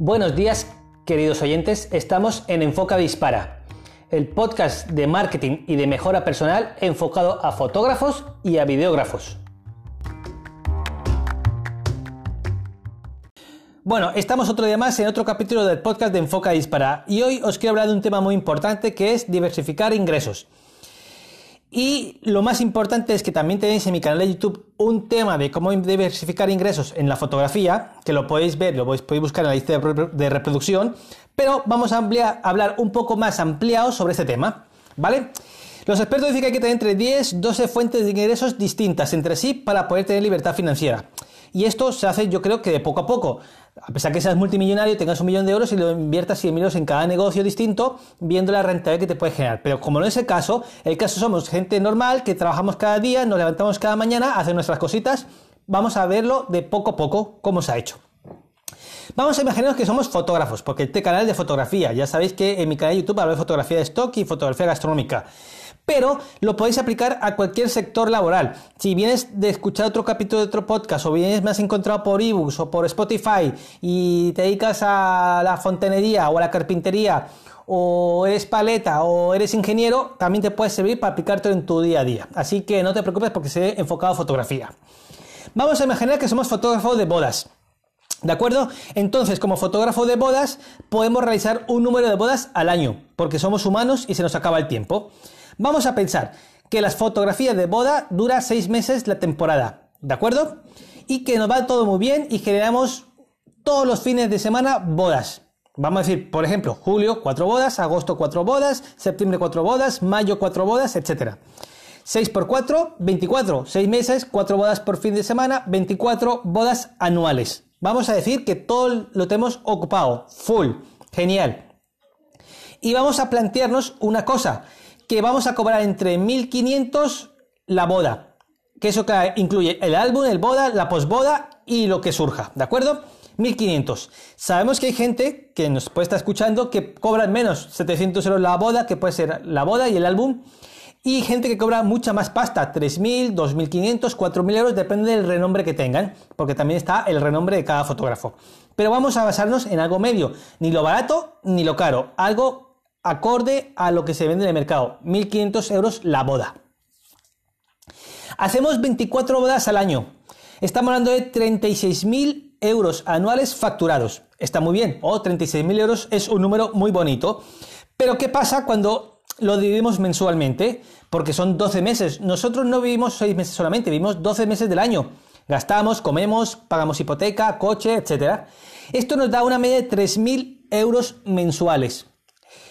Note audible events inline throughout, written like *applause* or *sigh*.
Buenos días, queridos oyentes. Estamos en Enfoca Dispara, el podcast de marketing y de mejora personal enfocado a fotógrafos y a videógrafos. Bueno, estamos otro día más en otro capítulo del podcast de Enfoca Dispara y hoy os quiero hablar de un tema muy importante que es diversificar ingresos. Y lo más importante es que también tenéis en mi canal de YouTube un tema de cómo diversificar ingresos en la fotografía, que lo podéis ver, lo podéis buscar en la lista de reproducción, pero vamos a, hablar un poco más ampliado sobre este tema, ¿vale? Los expertos dicen que hay que tener entre 10, 12 fuentes de ingresos distintas entre sí para poder tener libertad financiera. Y esto se hace yo creo que de poco a poco. A pesar que seas multimillonario, tengas un millón de euros y lo inviertas 100 euros en cada negocio distinto, viendo la rentabilidad que te puede generar. Pero como no es el caso, el caso somos gente normal que trabajamos cada día, nos levantamos cada mañana, hacemos nuestras cositas. Vamos a verlo de poco a poco cómo se ha hecho. Vamos a imaginarnos que somos fotógrafos, porque este canal de fotografía, ya sabéis que en mi canal de YouTube hablo de fotografía de stock y fotografía gastronómica pero lo podéis aplicar a cualquier sector laboral. Si vienes de escuchar otro capítulo de otro podcast o vienes más encontrado por ebooks o por Spotify y te dedicas a la fontanería o a la carpintería o eres paleta o eres ingeniero, también te puede servir para aplicarte en tu día a día. Así que no te preocupes porque se he enfocado a fotografía. Vamos a imaginar que somos fotógrafos de bodas. ¿De acuerdo? Entonces, como fotógrafo de bodas, podemos realizar un número de bodas al año, porque somos humanos y se nos acaba el tiempo. Vamos a pensar que las fotografías de boda dura seis meses la temporada, ¿de acuerdo? Y que nos va todo muy bien y generamos todos los fines de semana bodas. Vamos a decir, por ejemplo, julio cuatro bodas, agosto cuatro bodas, septiembre cuatro bodas, mayo cuatro bodas, etc. 6 por 4, 24. 6 meses, 4 bodas por fin de semana, 24 bodas anuales. Vamos a decir que todo lo tenemos ocupado, full, genial. Y vamos a plantearnos una cosa, que vamos a cobrar entre 1.500 la boda. Que eso incluye el álbum, el boda, la posboda y lo que surja, ¿de acuerdo? 1.500. Sabemos que hay gente que nos puede estar escuchando que cobra menos 700 euros la boda, que puede ser la boda y el álbum. Y gente que cobra mucha más pasta, 3.000, 2.500, 4.000 euros, depende del renombre que tengan, porque también está el renombre de cada fotógrafo. Pero vamos a basarnos en algo medio, ni lo barato ni lo caro, algo acorde a lo que se vende en el mercado. 1.500 euros la boda. Hacemos 24 bodas al año. Estamos hablando de 36.000 euros anuales facturados. Está muy bien. O oh, 36.000 euros es un número muy bonito. Pero ¿qué pasa cuando lo dividimos mensualmente? Porque son 12 meses. Nosotros no vivimos 6 meses solamente, vivimos 12 meses del año. Gastamos, comemos, pagamos hipoteca, coche, etc. Esto nos da una media de 3.000 euros mensuales.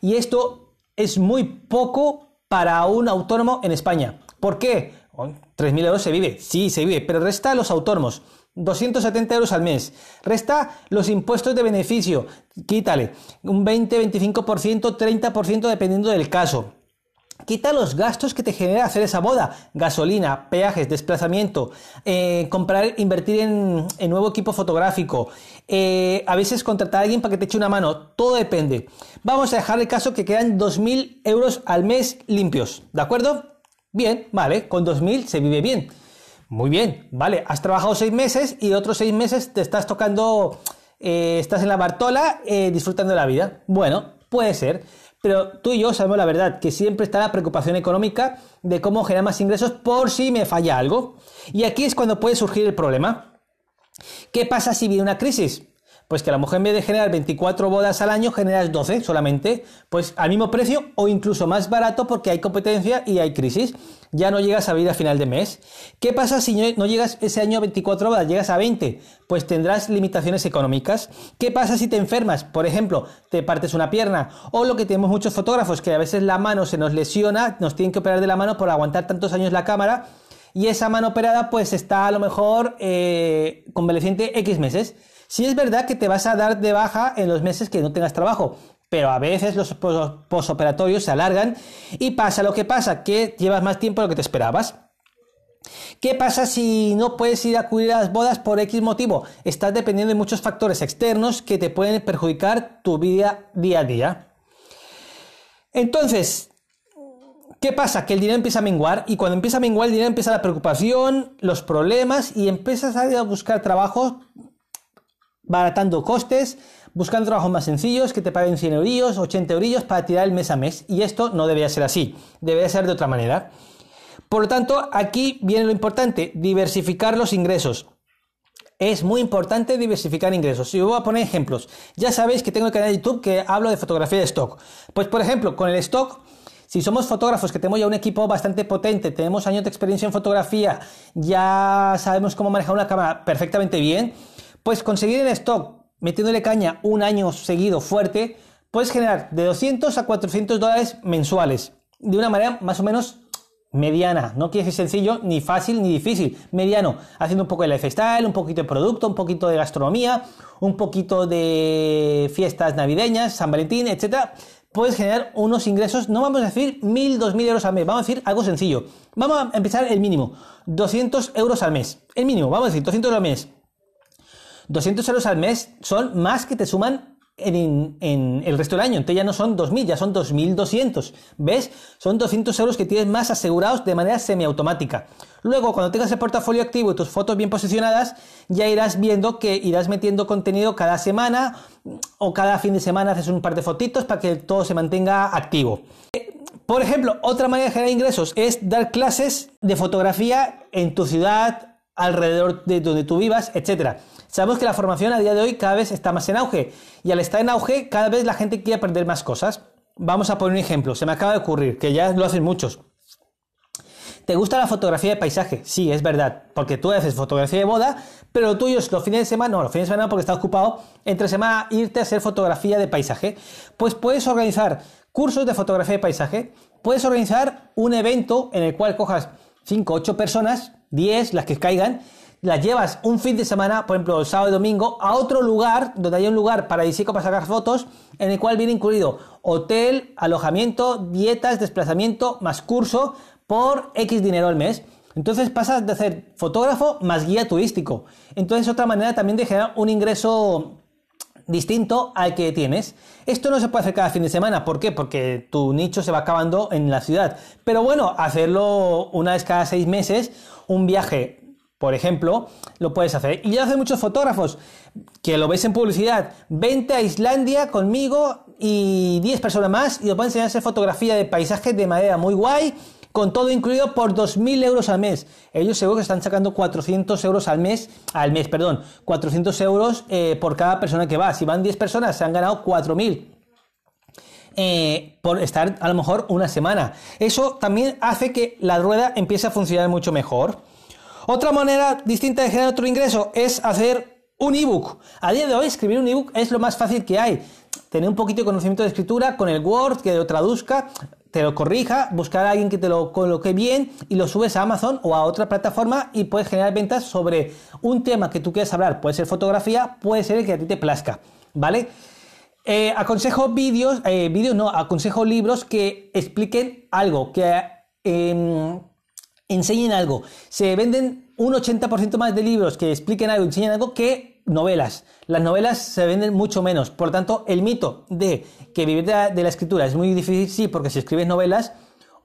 Y esto es muy poco para un autónomo en España. ¿Por qué? 3.000 euros se vive, sí, se vive, pero resta los autónomos. 270 euros al mes. Resta los impuestos de beneficio, quítale un 20, 25%, 30% dependiendo del caso. Quita los gastos que te genera hacer esa boda. Gasolina, peajes, desplazamiento, eh, comprar, invertir en, nuevo equipo fotográfico, eh, a veces contratar a alguien para que te eche una mano. Todo depende. Vamos a dejar el caso que quedan 2.000 euros al mes limpios. ¿De acuerdo? Bien, vale, con 2.000 se vive bien. Muy bien, vale, has trabajado seis meses y otros seis meses te estás tocando, eh, estás en la Bartola disfrutando de la vida. Bueno, puede ser. Pero tú y yo sabemos la verdad, que siempre está la preocupación económica de cómo generar más ingresos por si me falla algo. Y aquí es cuando puede surgir el problema. ¿Qué pasa si viene una crisis? Pues que a lo mejor en vez de generar 24 bodas al año, generas 12 solamente, pues al mismo precio o incluso más barato porque hay competencia y hay crisis. Ya no llegas a vida a final de mes. ¿Qué pasa si no llegas ese año a 24 bodas, llegas a 20? Pues tendrás limitaciones económicas. ¿Qué pasa si te enfermas? Por ejemplo, te partes una pierna. O lo que tenemos muchos fotógrafos, que a veces la mano se nos lesiona, nos tienen que operar de la mano por aguantar tantos años la cámara y esa mano operada pues está a lo mejor eh, convaleciente X meses. Si es verdad que te vas a dar de baja en los meses que no tengas trabajo, pero a veces los posoperatorios se alargan y pasa lo que pasa, que llevas más tiempo de lo que te esperabas. ¿Qué pasa si no puedes ir a acudir a las bodas por X motivo? Estás dependiendo de muchos factores externos que te pueden perjudicar tu vida día a día. Entonces, ¿qué pasa? Que el dinero empieza a menguar y cuando empieza a menguar el dinero empieza la preocupación, los problemas y empiezas a buscar trabajo baratando costes, buscando trabajos más sencillos que te paguen 100 euros, 80 euros para tirar el mes a mes. Y esto no debería ser así, debería ser de otra manera. Por lo tanto, aquí viene lo importante, diversificar los ingresos. Es muy importante diversificar ingresos. Si voy a poner ejemplos, ya sabéis que tengo el canal de YouTube que hablo de fotografía de stock. Pues por ejemplo, con el stock, si somos fotógrafos que tenemos ya un equipo bastante potente, tenemos años de experiencia en fotografía, ya sabemos cómo manejar una cámara perfectamente bien, pues conseguir el stock metiéndole caña un año seguido fuerte, puedes generar de 200 a 400 dólares mensuales de una manera más o menos mediana. No quiere decir sencillo, ni fácil, ni difícil. Mediano. Haciendo un poco de lifestyle, un poquito de producto, un poquito de gastronomía, un poquito de fiestas navideñas, San Valentín, etcétera. Puedes generar unos ingresos, no vamos a decir 1000, 2000 euros al mes, vamos a decir algo sencillo. Vamos a empezar el mínimo, 200 euros al mes. El mínimo, vamos a decir 200 euros al mes. 200 euros al mes son más que te suman en, el resto del año. Entonces ya no son 2.000, ya son 2.200. ¿Ves? Son 200 euros que tienes más asegurados de manera semiautomática. Luego, cuando tengas el portafolio activo y tus fotos bien posicionadas, ya irás viendo que irás metiendo contenido cada semana o cada fin de semana haces un par de fotitos para que todo se mantenga activo. Por ejemplo, otra manera de generar ingresos es dar clases de fotografía en tu ciudad, alrededor de donde tú vivas, etcétera. Sabemos que la formación a día de hoy cada vez está más en auge y al estar en auge cada vez la gente quiere aprender más cosas. Vamos a poner un ejemplo, se me acaba de ocurrir, que ya lo hacen muchos. ¿Te gusta la fotografía de paisaje? Sí, es verdad, porque tú haces fotografía de boda, pero lo tuyo es los fines de semana, no, los fines de semana porque estás ocupado, entre semana irte a hacer fotografía de paisaje. Pues puedes organizar cursos de fotografía de paisaje, puedes organizar un evento en el cual cojas 5, 8 personas, 10, las que caigan, las llevas un fin de semana, por ejemplo, el sábado y domingo, a otro lugar, donde hay un lugar paradisíaco para sacar fotos, en el cual viene incluido hotel, alojamiento, dietas, desplazamiento, más curso, por X dinero al mes. Entonces pasas de hacer fotógrafo más guía turístico. Entonces otra manera también de generar un ingreso distinto al que tienes. Esto no se puede hacer cada fin de semana. ¿Por qué? Porque tu nicho se va acabando en la ciudad. Pero bueno, hacerlo una vez cada seis meses, un viaje por ejemplo, lo puedes hacer. Y ya hace muchos fotógrafos que lo ves en publicidad. Vente a Islandia conmigo y 10 personas más y os voy a enseñar a hacer fotografía de paisajes de manera muy guay, con todo incluido por 2.000 euros al mes. Ellos seguro que están sacando 400 euros al mes, al mes, perdón, 400 euros eh, por cada persona que va. Si van 10 personas, se han ganado 4.000. Eh, por estar a lo mejor una semana. Eso también hace que la rueda empiece a funcionar mucho mejor. Otra manera distinta de generar otro ingreso es hacer un ebook. A día de hoy escribir un ebook es lo más fácil que hay. Tener un poquito de conocimiento de escritura con el Word, que lo traduzca, te lo corrija, buscar a alguien que te lo coloque bien y lo subes a Amazon o a otra plataforma y puedes generar ventas sobre un tema que tú quieras hablar. Puede ser fotografía, puede ser el que a ti te plazca, ¿vale? Eh, aconsejo vídeos, eh, vídeos no, aconsejo libros que expliquen algo, que em, enseñen algo. Se venden un 80% más de libros que expliquen algo, enseñen algo que novelas. Las novelas se venden mucho menos. Por tanto, el mito de que vivir de la, de la escritura es muy difícil, sí, porque si escribes novelas,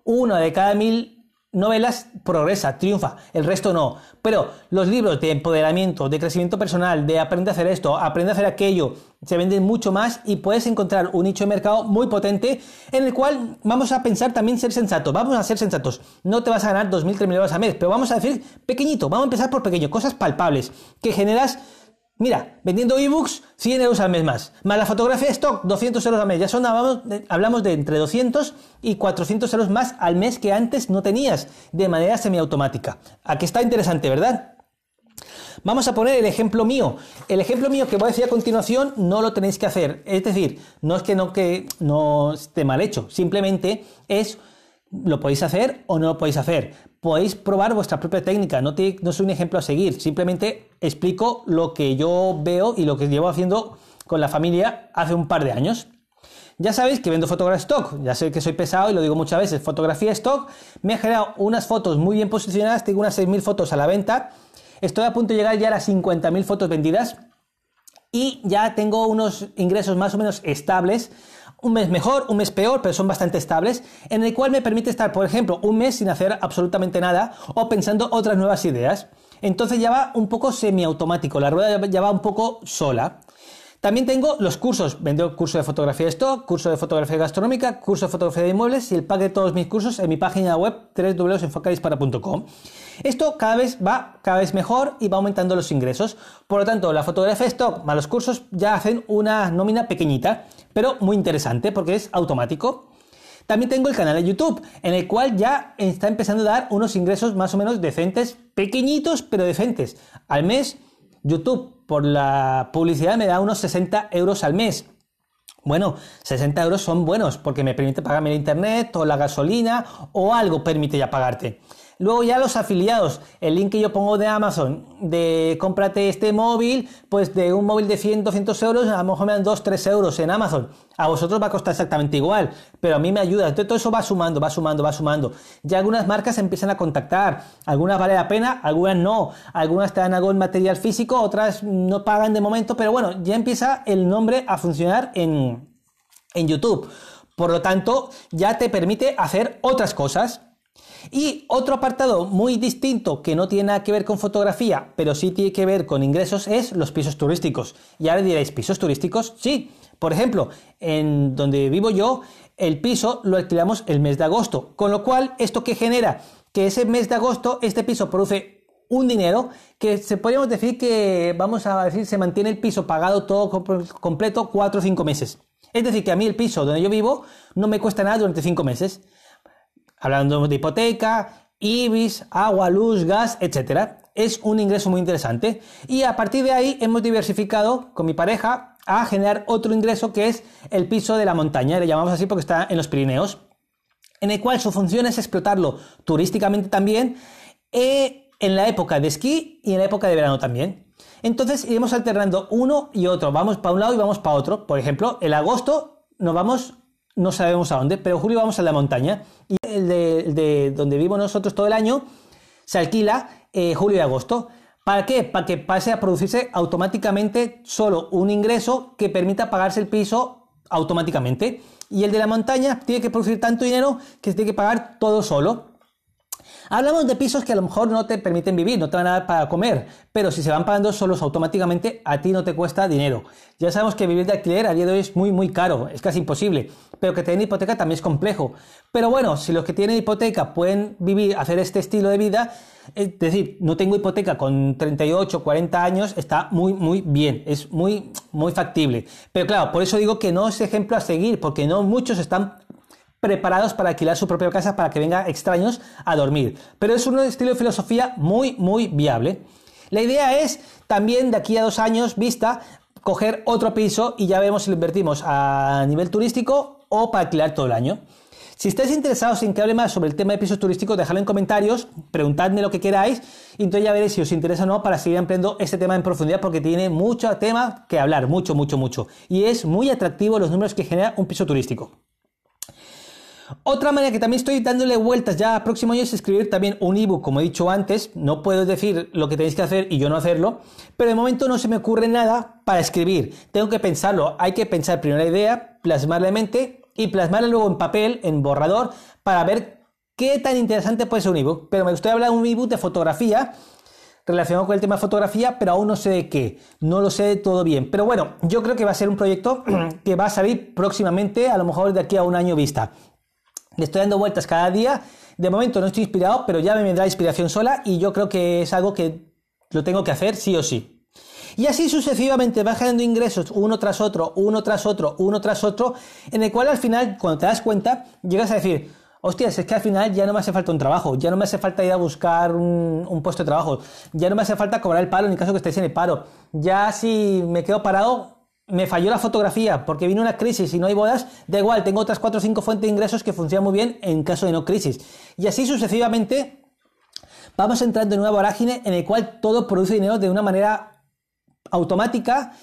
una de cada mil novelas progresa, triunfa, el resto no. Pero los libros de empoderamiento, de crecimiento personal, de aprende a hacer esto, aprende a hacer aquello, se venden mucho más y puedes encontrar un nicho de mercado muy potente en el cual vamos a pensar también ser sensatos, vamos a ser sensatos. No te vas a ganar 2.000, 3.000 euros al mes, pero vamos a decir pequeñito, vamos a empezar por pequeño, cosas palpables, que generas Mira, vendiendo ebooks, 100 euros al mes más. Más la fotografía stock, 200 euros al mes. Ya son, hablamos de, entre 200 y 400 euros más al mes que antes no tenías de manera semiautomática. Aquí está interesante, ¿verdad? Vamos a poner el ejemplo mío. El ejemplo mío que voy a decir a continuación no lo tenéis que hacer. Es decir, no es que no, que no esté mal hecho, simplemente es lo podéis hacer o no lo podéis hacer. Podéis probar vuestra propia técnica, no, no soy un ejemplo a seguir, simplemente explico lo que yo veo y lo que llevo haciendo con la familia hace un par de años. Ya sabéis que vendo fotografía stock, ya sé que soy pesado y lo digo muchas veces, fotografía stock, me ha generado unas fotos muy bien posicionadas, tengo unas 6.000 fotos a la venta, estoy a punto de llegar ya a las 50.000 fotos vendidas y ya tengo unos ingresos más o menos estables un mes mejor, un mes peor, pero son bastante estables, en el cual me permite estar, por ejemplo, un mes sin hacer absolutamente nada o pensando otras nuevas ideas. Entonces ya va un poco semiautomático, la rueda ya va un poco sola. También tengo los cursos. Vendo curso de fotografía de stock, curso de fotografía gastronómica, curso de fotografía de inmuebles y el pack de todos mis cursos en mi página web www.enfocadispara.com. Esto cada vez va cada vez mejor y va aumentando los ingresos. Por lo tanto, la fotografía de stock más los cursos ya hacen una nómina pequeñita, pero muy interesante porque es automático. También tengo el canal de YouTube, en el cual ya está empezando a dar unos ingresos más o menos decentes, pequeñitos, pero decentes. Al mes, YouTube por la publicidad me da unos 60 euros al mes. Bueno, 60 euros son buenos porque me permite pagarme el internet o la gasolina o algo permite ya pagarte. Luego ya los afiliados, el link que yo pongo de Amazon de cómprate este móvil, pues de un móvil de 100, 200 euros, a lo mejor me dan 2, 3 euros en Amazon. A vosotros va a costar exactamente igual, pero a mí me ayuda. Entonces todo eso va sumando, va sumando, va sumando. Ya algunas marcas empiezan a contactar. Algunas vale la pena, algunas no. Algunas te dan algo en material físico, otras no pagan de momento, pero bueno, ya empieza el nombre a funcionar en, en YouTube. Por lo tanto, ya te permite hacer otras cosas. Y otro apartado muy distinto que no tiene nada que ver con fotografía, pero sí tiene que ver con ingresos, es los pisos turísticos. Y ahora diréis, ¿pisos turísticos? Sí. Por ejemplo, en donde vivo yo, el piso lo alquilamos el mes de agosto. Con lo cual, ¿esto que genera? Que ese mes de agosto este piso produce un dinero que se podríamos decir que, vamos a decir, se mantiene el piso pagado todo completo 4 o 5 meses. Es decir, que a mí el piso donde yo vivo no me cuesta nada durante 5 meses hablando de hipoteca, IBIS, agua, luz, gas, etc. Es un ingreso muy interesante. Y a partir de ahí hemos diversificado con mi pareja a generar otro ingreso que es el piso de la montaña, le llamamos así porque está en los Pirineos, en el cual su función es explotarlo turísticamente también eh, en la época de esquí y en la época de verano también. Entonces iremos alternando uno y otro, vamos para un lado y vamos para otro. Por ejemplo, el agosto nos vamos no sabemos a dónde, pero julio vamos a la montaña. Y el de, donde vivo nosotros todo el año se alquila eh, julio y agosto. ¿Para qué? Para que pase a producirse automáticamente solo un ingreso que permita pagarse el piso automáticamente. Y el de la montaña tiene que producir tanto dinero que se tiene que pagar todo solo. Hablamos de pisos que a lo mejor no te permiten vivir, no te van a dar para comer, pero si se van pagando solos automáticamente, a ti no te cuesta dinero. Ya sabemos que vivir de alquiler a día de hoy es muy, muy caro, es casi imposible, pero que tener hipoteca también es complejo. Pero bueno, si los que tienen hipoteca pueden vivir, hacer este estilo de vida, es decir, no tengo hipoteca con 38, 40 años, está muy, muy bien, es muy, muy factible. Pero claro, por eso digo que no es ejemplo a seguir, porque no muchos están preparados para alquilar su propia casa para que vengan extraños a dormir. Pero es un estilo de filosofía muy, muy viable. La idea es también de aquí a dos años vista coger otro piso y ya vemos si lo invertimos a nivel turístico o para alquilar todo el año. Si estáis interesados en que hable más sobre el tema de pisos turísticos, dejadlo en comentarios, preguntadme lo que queráis y entonces ya veréis si os interesa o no para seguir ampliando este tema en profundidad porque tiene mucho tema que hablar, mucho, mucho, mucho. Y es muy atractivo los números que genera un piso turístico. Otra manera que también estoy dándole vueltas ya a próximo año es escribir también un ebook, como he dicho antes. No puedo decir lo que tenéis que hacer y yo no hacerlo, pero de momento no se me ocurre nada para escribir. Tengo que pensarlo. Hay que pensar primero la idea, plasmarla en mente y plasmarla luego en papel, en borrador, para ver qué tan interesante puede ser un ebook. Pero me gustaría hablar de un ebook de fotografía relacionado con el tema fotografía, pero aún no sé de qué, no lo sé todo bien. Pero bueno, yo creo que va a ser un proyecto *clears throat* que va a salir próximamente, a lo mejor de aquí a un año vista. Le estoy dando vueltas cada día. De momento no estoy inspirado, pero ya me vendrá inspiración sola y yo creo que es algo que lo tengo que hacer sí o sí. Y así sucesivamente va generando ingresos uno tras otro, uno tras otro, uno tras otro, en el cual al final, cuando te das cuenta, llegas a decir, hostias, es que al final ya no me hace falta un trabajo, ya no me hace falta ir a buscar un, un puesto de trabajo, ya no me hace falta cobrar el paro en el caso que estéis en el paro, ya si me quedo parado, me falló la fotografía porque vino una crisis y no hay bodas, da igual, tengo otras 4 o 5 fuentes de ingresos que funcionan muy bien en caso de no crisis. Y así sucesivamente vamos entrando en una vorágine en el cual todo produce dinero de una manera automática,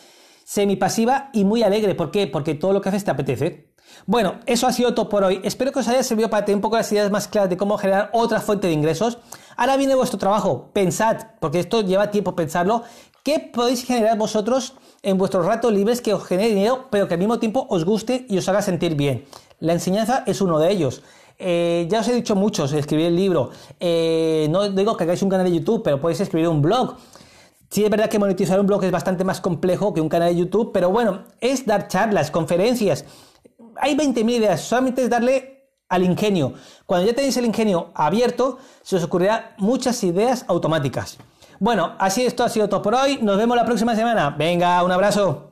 semipasiva y muy alegre. ¿Por qué? Porque todo lo que haces te apetece. Bueno, eso ha sido todo por hoy. Espero que os haya servido para tener un poco las ideas más claras de cómo generar otra fuente de ingresos. Ahora viene vuestro trabajo. Pensad, porque esto lleva tiempo pensarlo, ¿qué podéis generar vosotros? en vuestros ratos libres que os genere dinero, pero que al mismo tiempo os guste y os haga sentir bien. La enseñanza es uno de ellos. eh, ya os he dicho muchos, escribir el libro. Eh, no digo que hagáis un canal de YouTube, pero podéis escribir un blog. Sí, es verdad que monetizar un blog es bastante más complejo que un canal de YouTube, pero bueno, es dar charlas, conferencias. Hay 20.000 ideas, solamente es darle al ingenio. Cuando ya tenéis el ingenio abierto, se os ocurrirán muchas ideas automáticas. Bueno, así esto ha sido todo por hoy. Nos vemos la próxima semana. Venga, un abrazo.